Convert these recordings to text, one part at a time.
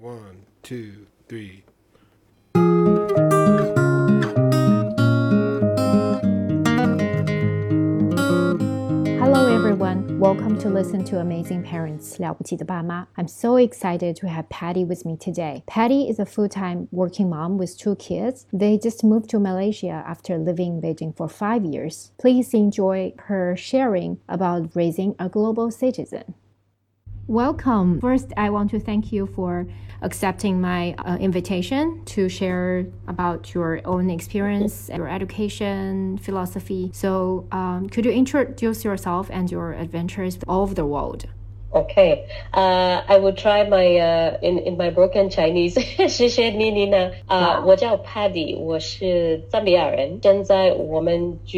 One, two, three. Hello, everyone. Welcome to listen to Amazing Parents 了不起的爸妈. I'm so excited to have Paddy with me today. Paddy is a full-time working mom with two kids. They just moved to Malaysia after living in Beijing for five years. Please enjoy her sharing about raising a global citizen. Welcome. First, I want to thank you for accepting my uh, invitation to share about your own experience, your education, philosophy. So, um, could you introduce yourself and your adventures all over the world? Okay, uh, I will try my uh, in in my broken Chinese 谢谢妮妮呢。啊，我叫 Paddy，我是赞比亚人，现在我们住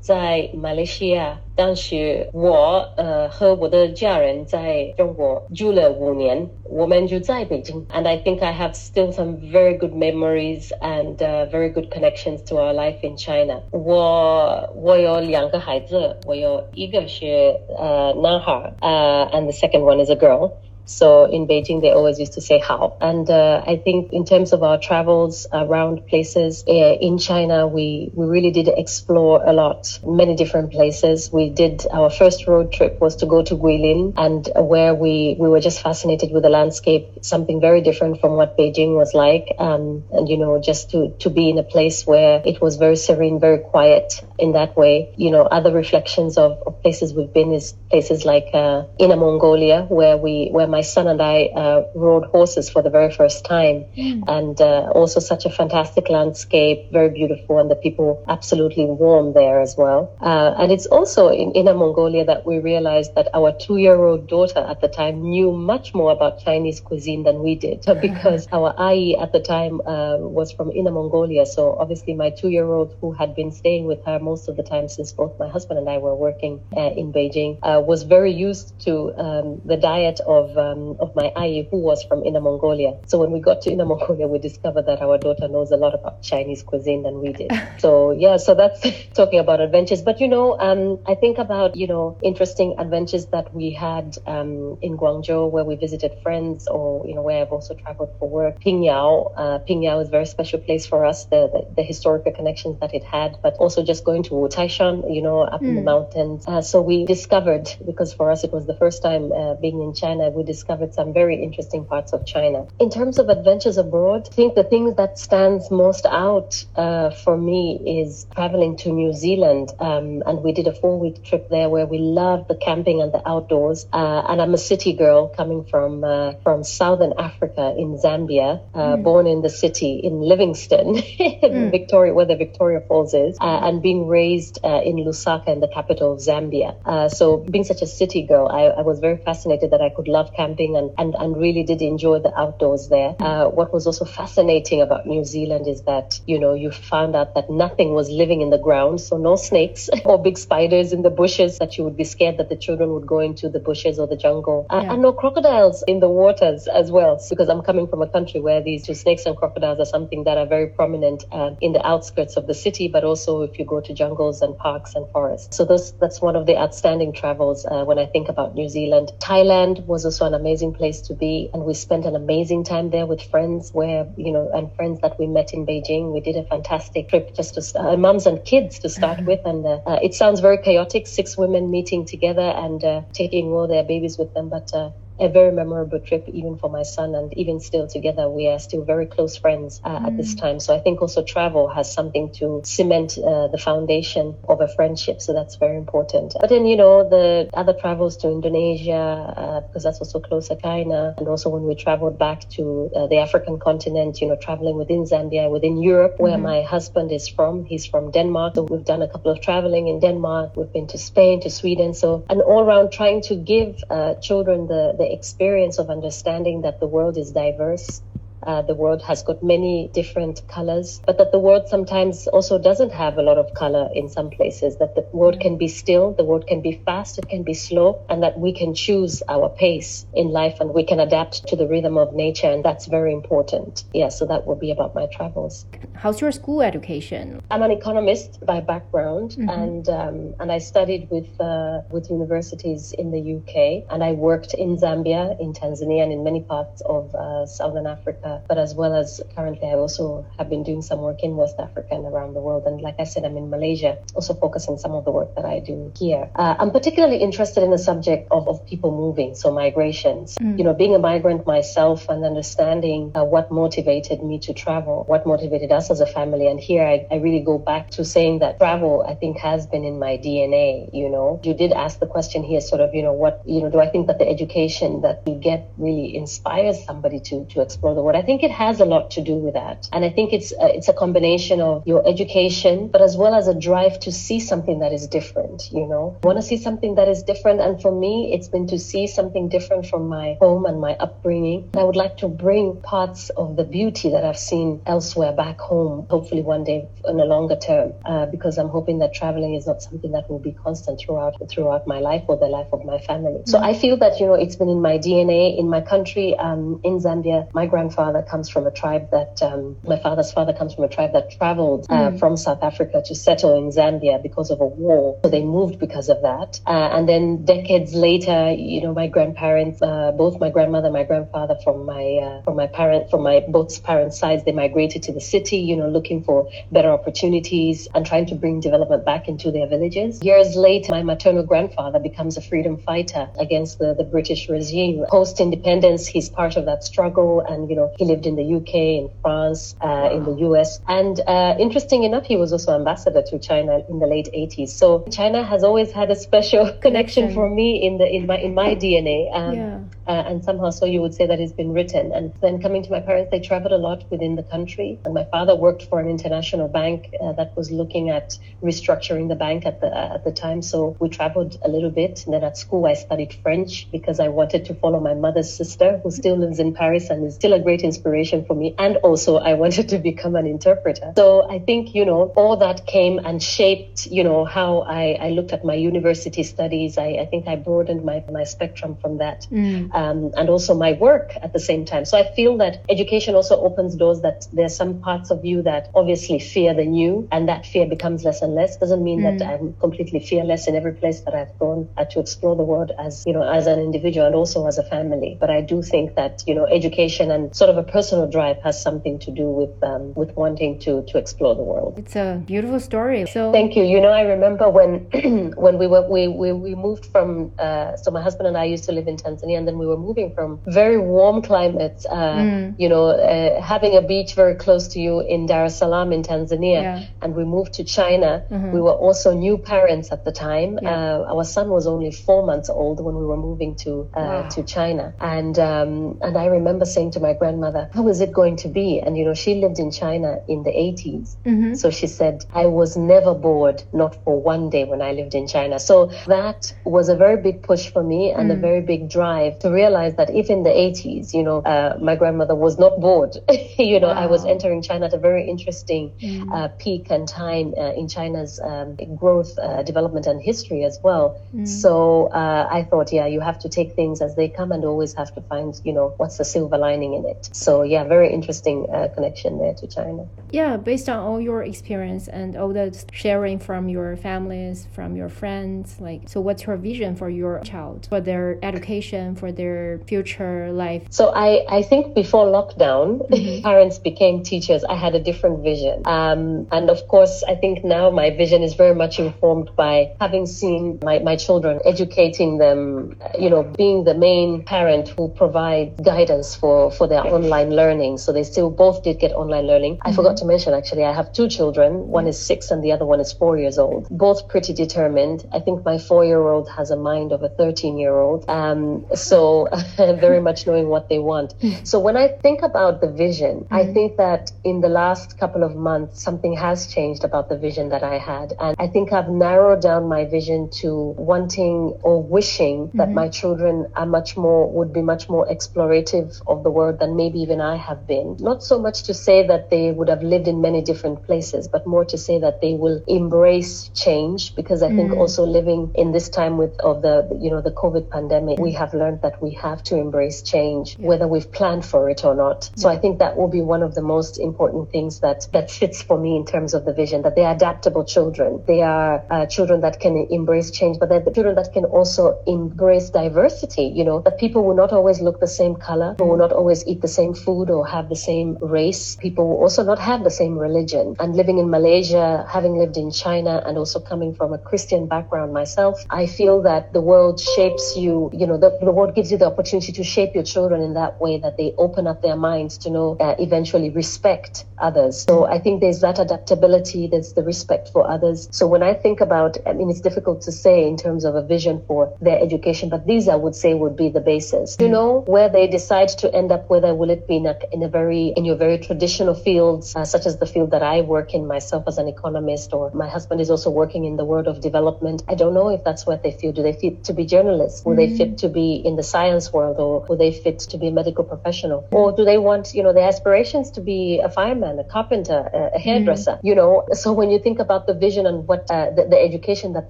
在马来西亚。 当时我呃和我的家人在中国住了五年，我们就在北京。And I think I have still some very good memories and uh, very good connections to our life in China. 我我有两个孩子，我有一个是呃男孩，呃，and the second one is a girl. So in Beijing, they always used to say how. And uh, I think in terms of our travels around places uh, in China, we, we really did explore a lot, many different places. We did our first road trip was to go to Guilin and where we, we were just fascinated with the landscape, something very different from what Beijing was like. Um, and, you know, just to, to be in a place where it was very serene, very quiet in that way. You know, other reflections of, of places we've been is places like uh, Inner Mongolia, where we, where my my son and I uh, rode horses for the very first time, mm. and uh, also such a fantastic landscape, very beautiful, and the people absolutely warm there as well. Uh, and it's also in Inner Mongolia that we realized that our two-year-old daughter at the time knew much more about Chinese cuisine than we did, because our ayi at the time uh, was from Inner Mongolia. So obviously, my two-year-old, who had been staying with her most of the time since both my husband and I were working uh, in Beijing, uh, was very used to um, the diet of um, of my ayi who was from Inner Mongolia. So when we got to Inner Mongolia, we discovered that our daughter knows a lot about Chinese cuisine than we did. so yeah, so that's talking about adventures. But you know, um, I think about you know interesting adventures that we had um, in Guangzhou where we visited friends, or you know where I've also traveled for work. Pingyao, uh, Pingyao is a very special place for us. The, the, the historical connections that it had, but also just going to Taishan, you know, up mm. in the hmm. mountains. Uh, so we discovered because for us it was the first time uh, being in China. We discovered some very interesting parts of China. In terms of adventures abroad, I think the thing that stands most out uh, for me is traveling to New Zealand. Um, and we did a four week trip there where we loved the camping and the outdoors. Uh, and I'm a city girl coming from, uh, from Southern Africa in Zambia, mm. born in the city in Livingstone, mm. Victoria, where the Victoria Falls is, uh, and being raised uh, in Lusaka in the capital of Zambia. so being such a city girl, I, I was very fascinated that I could love camping and, and, and really did enjoy the outdoors there. Uh, what was also fascinating about New Zealand is that, you know, you found out that nothing was living in the ground. So no snakes or big spiders in the bushes that you would be scared that the children would go into the bushes or the jungle. Uh, yeah. And no crocodiles in the waters as well. Because I'm coming from a country where these two snakes and crocodiles are something that are very prominent uh, in the outskirts of the city, but also if you go to jungles and parks and forests. So those, that's one of the outstanding travels uh, when I think about New Zealand. Thailand was also an amazing place to be. And we spent an amazing time there with friends where, you know, and friends that we met in Beijing. We did a fantastic trip just to, uh, moms and kids to start with. And uh, uh, it sounds very chaotic, six women meeting together and uh, taking all their babies with them. But uh, a very memorable trip, even for my son. And even still together, we are still very close friends uh, mm. at this mm. time. So I think also travel has something to cement uh, the foundation of a friendship. So that's very important. But then, you know, the other travels to Indonesia, uh, because that's also closer China. And also when we traveled back to uh, the African continent, you know, traveling within Zambia, within Europe, where mm-hmm. my husband is from. He's from Denmark. So we've done a couple of traveling in Denmark. We've been to Spain, to Sweden. So, an all around trying to give uh, children the, the experience of understanding that the world is diverse uh, the world has got many different colors, but that the world sometimes also doesn't have a lot of color in some places, that the world can be still, the world can be fast, it can be slow, and that we can choose our pace in life and we can adapt to the rhythm of nature, and that's very important. Yeah, so that will be about my travels. How's your school education? I'm an economist by background, mm-hmm. and um, and I studied with uh, with universities in the UK, and I worked in Zambia, in Tanzania, and in many parts of uh, Southern Africa. But as well as currently, I also have been doing some work in West Africa and around the world. And like I said, I'm in Malaysia, also focusing some of the work that I do here. Uh, I'm particularly interested in the subject of, of people moving, so migrations. Mm. You know, being a migrant myself and understanding uh, what motivated me to travel, what motivated us as a family. And here I, I really go back to saying that travel, I think, has been in my DNA. You know, you did ask the question here, sort of, you know, what, you know, do I think that the education that you get really inspires somebody to to explore the world? I think it has a lot to do with that, and I think it's a, it's a combination of your education, but as well as a drive to see something that is different. You know, I want to see something that is different, and for me, it's been to see something different from my home and my upbringing. And I would like to bring parts of the beauty that I've seen elsewhere back home, hopefully one day in a longer term, uh, because I'm hoping that traveling is not something that will be constant throughout throughout my life or the life of my family. So I feel that you know it's been in my DNA in my country. Um, in Zambia, my grandfather comes from a tribe that um, my father's father comes from a tribe that traveled uh, mm. from South Africa to settle in Zambia because of a war. So they moved because of that. Uh, and then decades later, you know, my grandparents, uh, both my grandmother, my grandfather, from my uh, from my parent, from my both parents' sides, they migrated to the city. You know, looking for better opportunities and trying to bring development back into their villages. Years later, my maternal grandfather becomes a freedom fighter against the, the British regime. Post independence, he's part of that struggle, and you know, he lived in the UK, in France, uh, in the US, and uh, interesting enough, he was also ambassador to China in the late 80s. So China has always had a special connection, for me in the in my in my DNA. Um, yeah uh, and somehow so you would say that it's been written. And then coming to my parents, they traveled a lot within the country. And my father worked for an international bank uh, that was looking at restructuring the bank at the uh, at the time. So we traveled a little bit. And then at school, I studied French because I wanted to follow my mother's sister, who still lives in Paris and is still a great inspiration for me. And also, I wanted to become an interpreter. So I think you know all that came and shaped you know how I, I looked at my university studies. I, I think I broadened my my spectrum from that. Mm um, and also my work at the same time. So I feel that education also opens doors that there's some parts of you that obviously fear the new and that fear becomes less and less. Doesn't mean mm. that I'm completely fearless in every place that I've gone uh, to explore the world as, you know, as an individual and also as a family. But I do think that, you know, education and sort of a personal drive has something to do with, um, with wanting to, to explore the world. It's a beautiful story. So thank you. You know, I remember when, when we were, we, we, we moved from, uh, so my husband and I used to live in Tanzania and then we were moving from very warm climates, uh, mm. you know, uh, having a beach very close to you in Dar es Salaam in Tanzania, yeah. and we moved to China. Mm-hmm. We were also new parents at the time. Yeah. Uh, our son was only four months old when we were moving to uh, wow. to China, and um, and I remember saying to my grandmother, "How is it going to be?" And you know, she lived in China in the 80s, mm-hmm. so she said, "I was never bored, not for one day when I lived in China." So that was a very big push for me and mm. a very big drive to realize that if in the 80s, you know, uh, my grandmother was not bored, you know, wow. I was entering China at a very interesting mm. uh, peak and time uh, in China's um, growth, uh, development, and history as well. Mm. So uh, I thought, yeah, you have to take things as they come and always have to find, you know, what's the silver lining in it. So yeah, very interesting uh, connection there to China. Yeah, based on all your experience and all the sharing from your families, from your friends, like, so what's your vision for your child, for their education, for their future life? So I, I think before lockdown, mm-hmm. parents became teachers. I had a different vision. Um, and of course, I think now my vision is very much informed by having seen my, my children, educating them, you know, being the main parent who provides guidance for, for their online learning. So they still both did get online learning. Mm-hmm. I forgot to mention, actually, I have two children. One is six and the other one is four years old. Both pretty determined. I think my four year old has a mind of a 13 year old. Um, so very much knowing what they want. So when I think about the vision, mm-hmm. I think that in the last couple of months, something has changed about the vision that I had. And I think I've narrowed down my vision to wanting or wishing mm-hmm. that my children are much more, would be much more explorative of the world than maybe maybe even I have been. Not so much to say that they would have lived in many different places, but more to say that they will embrace change because I think also living in this time with of the you know the COVID pandemic, we have learned that we have to embrace change, whether we've planned for it or not. So I think that will be one of the most important things that that fits for me in terms of the vision that they're adaptable children. They are uh, children that can embrace change, but they're the children that can also embrace diversity. You know that people will not always look the same color, will not always eat the same food or have the same race. People will also not have the same religion. And living in Malaysia, having lived in China, and also coming from a Christian background myself, I feel that the world shapes you. You know, the, the world gives you the opportunity to shape your children in that way that they open up their minds to know uh, eventually respect others. So I think there's that adaptability, there's the respect for others. So when I think about, I mean, it's difficult to say in terms of a vision for their education, but these I would say would be the basis. You know, where they decide to end up, whether will it be in a, in a very, in your very traditional fields, uh, such as the field that I work in myself as an economist, or my husband is also working in the world of development. I don't know if that's what they feel. Do they fit to be journalists? Will mm-hmm. they fit to be in the science world, or will they fit to be a medical professional? Or do they want, you know, their aspirations to be a fireman, a carpenter, a, a hairdresser? Mm-hmm. You know, so when you think about the vision and what uh, the, the education that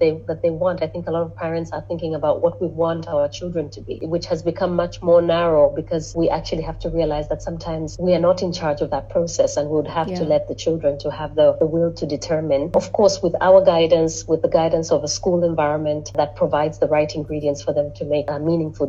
they that they want, I think a lot of parents are thinking about what we want our children to be, which has become much more narrow because we actually have to realize that sometimes we are not in charge of that process and we would have yeah. to let the children to have the, the will to determine. Of course, with our guidance, with the guidance of a school environment that provides the right ingredients for them to make a meaningful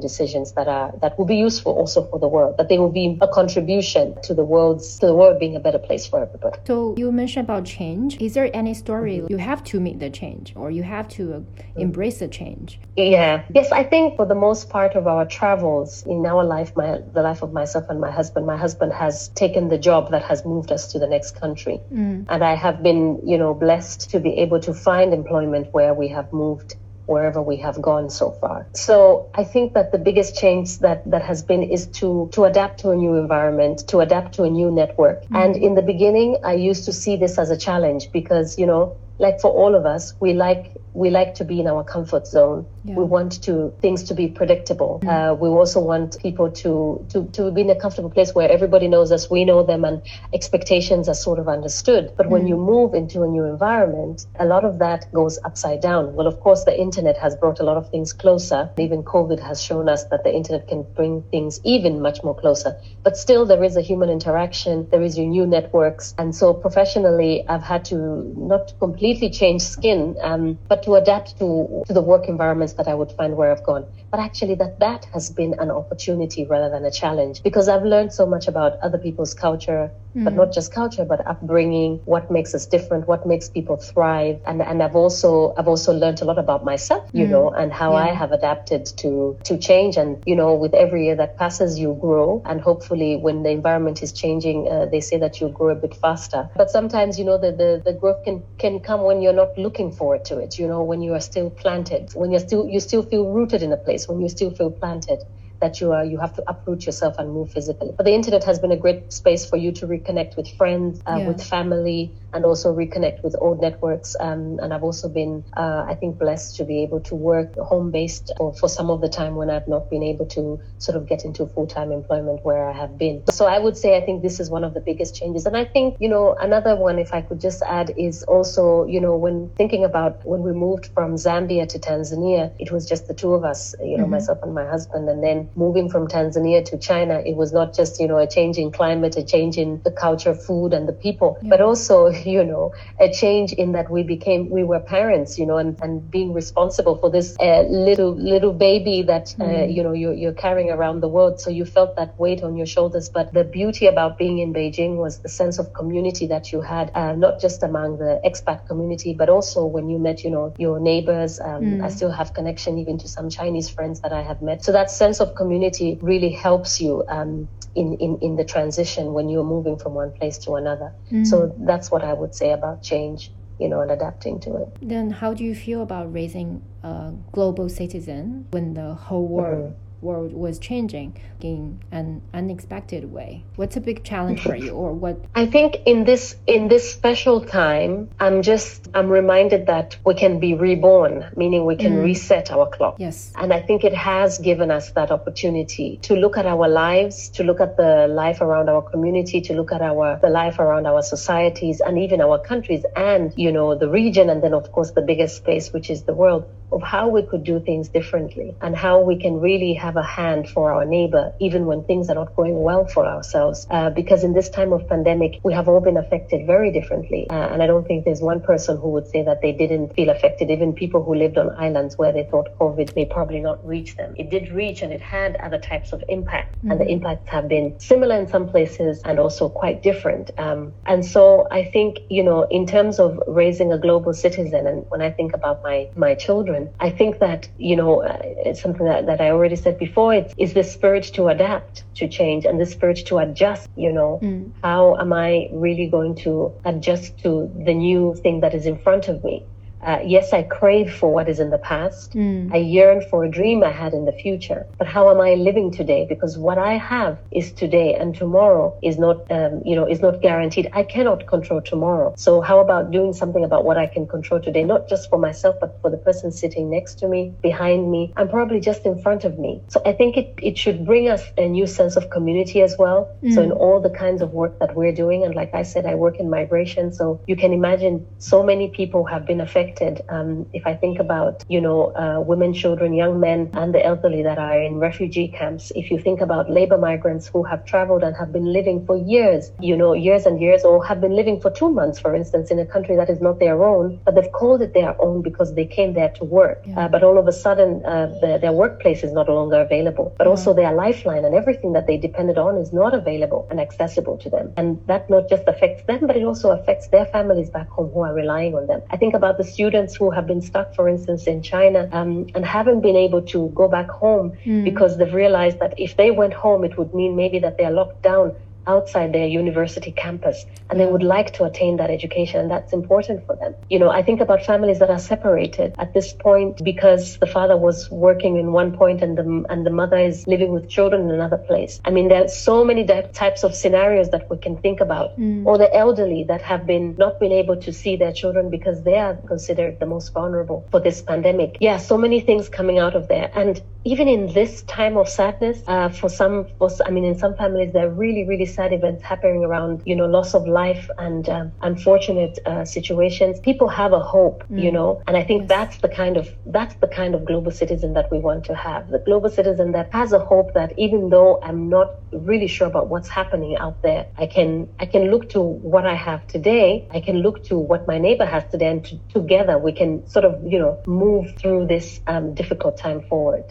that are that will be useful also for the world, that they will be a contribution to the world's to the world being a better place for everybody. So you mentioned about change. Is there any story mm-hmm. you have to meet the change or you have to uh, embrace the change? Yeah. Yes, I think for the most part of our travels in our life, my the life of myself and my husband, my husband has taken the job that has moved us to the next country. Mm. And I have been, you know, blessed to be able to find employment where we have moved wherever we have gone so far. So I think that the biggest change that, that has been is to, to adapt to a new environment, to adapt to a new network. Mm-hmm. And in the beginning, I used to see this as a challenge because, you know, like for all of us, we like we like to be in our comfort zone. Yeah. We want to things to be predictable. Mm-hmm. Uh, we also want people to, to to be in a comfortable place where everybody knows us, we know them, and expectations are sort of understood. But mm-hmm. when you move into a new environment, a lot of that goes upside down. Well, of course, the internet has brought a lot of things closer. Even COVID has shown us that the internet can bring things even much more closer. But still, there is a human interaction. There is your new networks, and so professionally, I've had to not completely change skin, um, but to adapt to, to the work environments that I would find where I've gone. But actually that that has been an opportunity rather than a challenge because I've learned so much about other people's culture, mm. but not just culture, but upbringing, what makes us different, what makes people thrive. And, and I've also, I've also learned a lot about myself, you mm. know, and how yeah. I have adapted to, to change. And, you know, with every year that passes, you grow. And hopefully when the environment is changing, uh, they say that you grow a bit faster. But sometimes, you know, the, the, the growth can, can come when you're not looking forward to it, you know, when you are still planted, when you're still, you still feel rooted in a place, when you still feel planted that you are you have to uproot yourself and move physically. But the internet has been a great space for you to reconnect with friends, uh, yeah. with family, and also reconnect with old networks. Um, and I've also been, uh, I think, blessed to be able to work home based for, for some of the time when I've not been able to sort of get into full time employment where I have been. So I would say I think this is one of the biggest changes. And I think, you know, another one, if I could just add, is also, you know, when thinking about when we moved from Zambia to Tanzania, it was just the two of us, you know, mm-hmm. myself and my husband. And then moving from Tanzania to China, it was not just, you know, a change in climate, a change in the culture, food, and the people, yeah. but also, you know, a change in that we became, we were parents, you know, and, and being responsible for this uh, little, little baby that, uh, mm. you know, you're, you're carrying around the world. So you felt that weight on your shoulders. But the beauty about being in Beijing was the sense of community that you had, uh, not just among the expat community, but also when you met, you know, your neighbors. Um, mm. I still have connection even to some Chinese friends that I have met. So that sense of community really helps you. Um, in, in, in the transition when you're moving from one place to another. Mm. So that's what I would say about change, you know, and adapting to it. Then how do you feel about raising a global citizen when the whole world mm-hmm. World was changing in an unexpected way. What's a big challenge for you, or what? I think in this in this special time, I'm just I'm reminded that we can be reborn, meaning we can mm. reset our clock. Yes, and I think it has given us that opportunity to look at our lives, to look at the life around our community, to look at our the life around our societies, and even our countries, and you know the region, and then of course the biggest space, which is the world of how we could do things differently and how we can really have a hand for our neighbor, even when things are not going well for ourselves. Uh, because in this time of pandemic, we have all been affected very differently. Uh, and I don't think there's one person who would say that they didn't feel affected, even people who lived on islands where they thought COVID may probably not reach them. It did reach and it had other types of impact. Mm-hmm. And the mm-hmm. impacts have been similar in some places and also quite different. Um, and so I think, you know, in terms of raising a global citizen, and when I think about my, my children, I think that, you know, uh, it's something that, that I already said before. It's, is the spirit to adapt to change and the spirit to adjust, you know, mm. how am I really going to adjust to the new thing that is in front of me? Uh, yes, I crave for what is in the past. Mm. I yearn for a dream I had in the future. But how am I living today? Because what I have is today, and tomorrow is not, um, you know, is not guaranteed. I cannot control tomorrow. So how about doing something about what I can control today, not just for myself, but for the person sitting next to me, behind me, and probably just in front of me. So I think it, it should bring us a new sense of community as well. Mm. So in all the kinds of work that we're doing, and like I said, I work in migration, so you can imagine so many people have been affected affected. Um, if I think about, you know, uh, women, children, young men, and the elderly that are in refugee camps, if you think about labor migrants who have traveled and have been living for years, you know, years and years, or have been living for two months, for instance, in a country that is not their own, but they've called it their own because they came there to work. Yeah. Uh, but all of a sudden, uh, the, their workplace is no longer available, but yeah. also their lifeline and everything that they depended on is not available and accessible to them. And that not just affects them, but it also affects their families back home who are relying on them. I think about the students who have been stuck, for instance, in China um, and haven't been able to go back home mm. because they've realized that if they went home, it would mean maybe that they're locked down outside their university campus and they would like to attain that education and that's important for them. You know, I think about families that are separated at this point because the father was working in one point and the and the mother is living with children in another place. I mean, there are so many types of scenarios that we can think about. Mm. Or the elderly that have been not been able to see their children because they are considered the most vulnerable for this pandemic. Yeah, so many things coming out of there. And even in this time of sadness, uh, for some, for, I mean, in some families, they're really, really sad events happening around, you know, loss of life and um, unfortunate uh, situations. People have a hope, mm. you know, and I think yes. that's the kind of that's the kind of global citizen that we want to have. The global citizen that has a hope that even though I'm not really sure about what's happening out there, I can I can look to what I have today. I can look to what my neighbor has today, and to, together we can sort of, you know, move through this um, difficult time forward.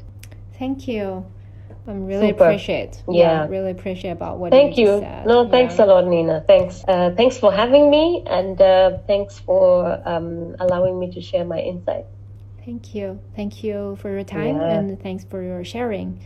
Thank you. I'm really Super. appreciate. Yeah. yeah. really appreciate about what. You said. Thank you. you. No, thanks yeah. a lot, Nina. Thanks. Uh, thanks for having me, and uh, thanks for um, allowing me to share my insight. Thank you. Thank you for your time, yeah. and thanks for your sharing.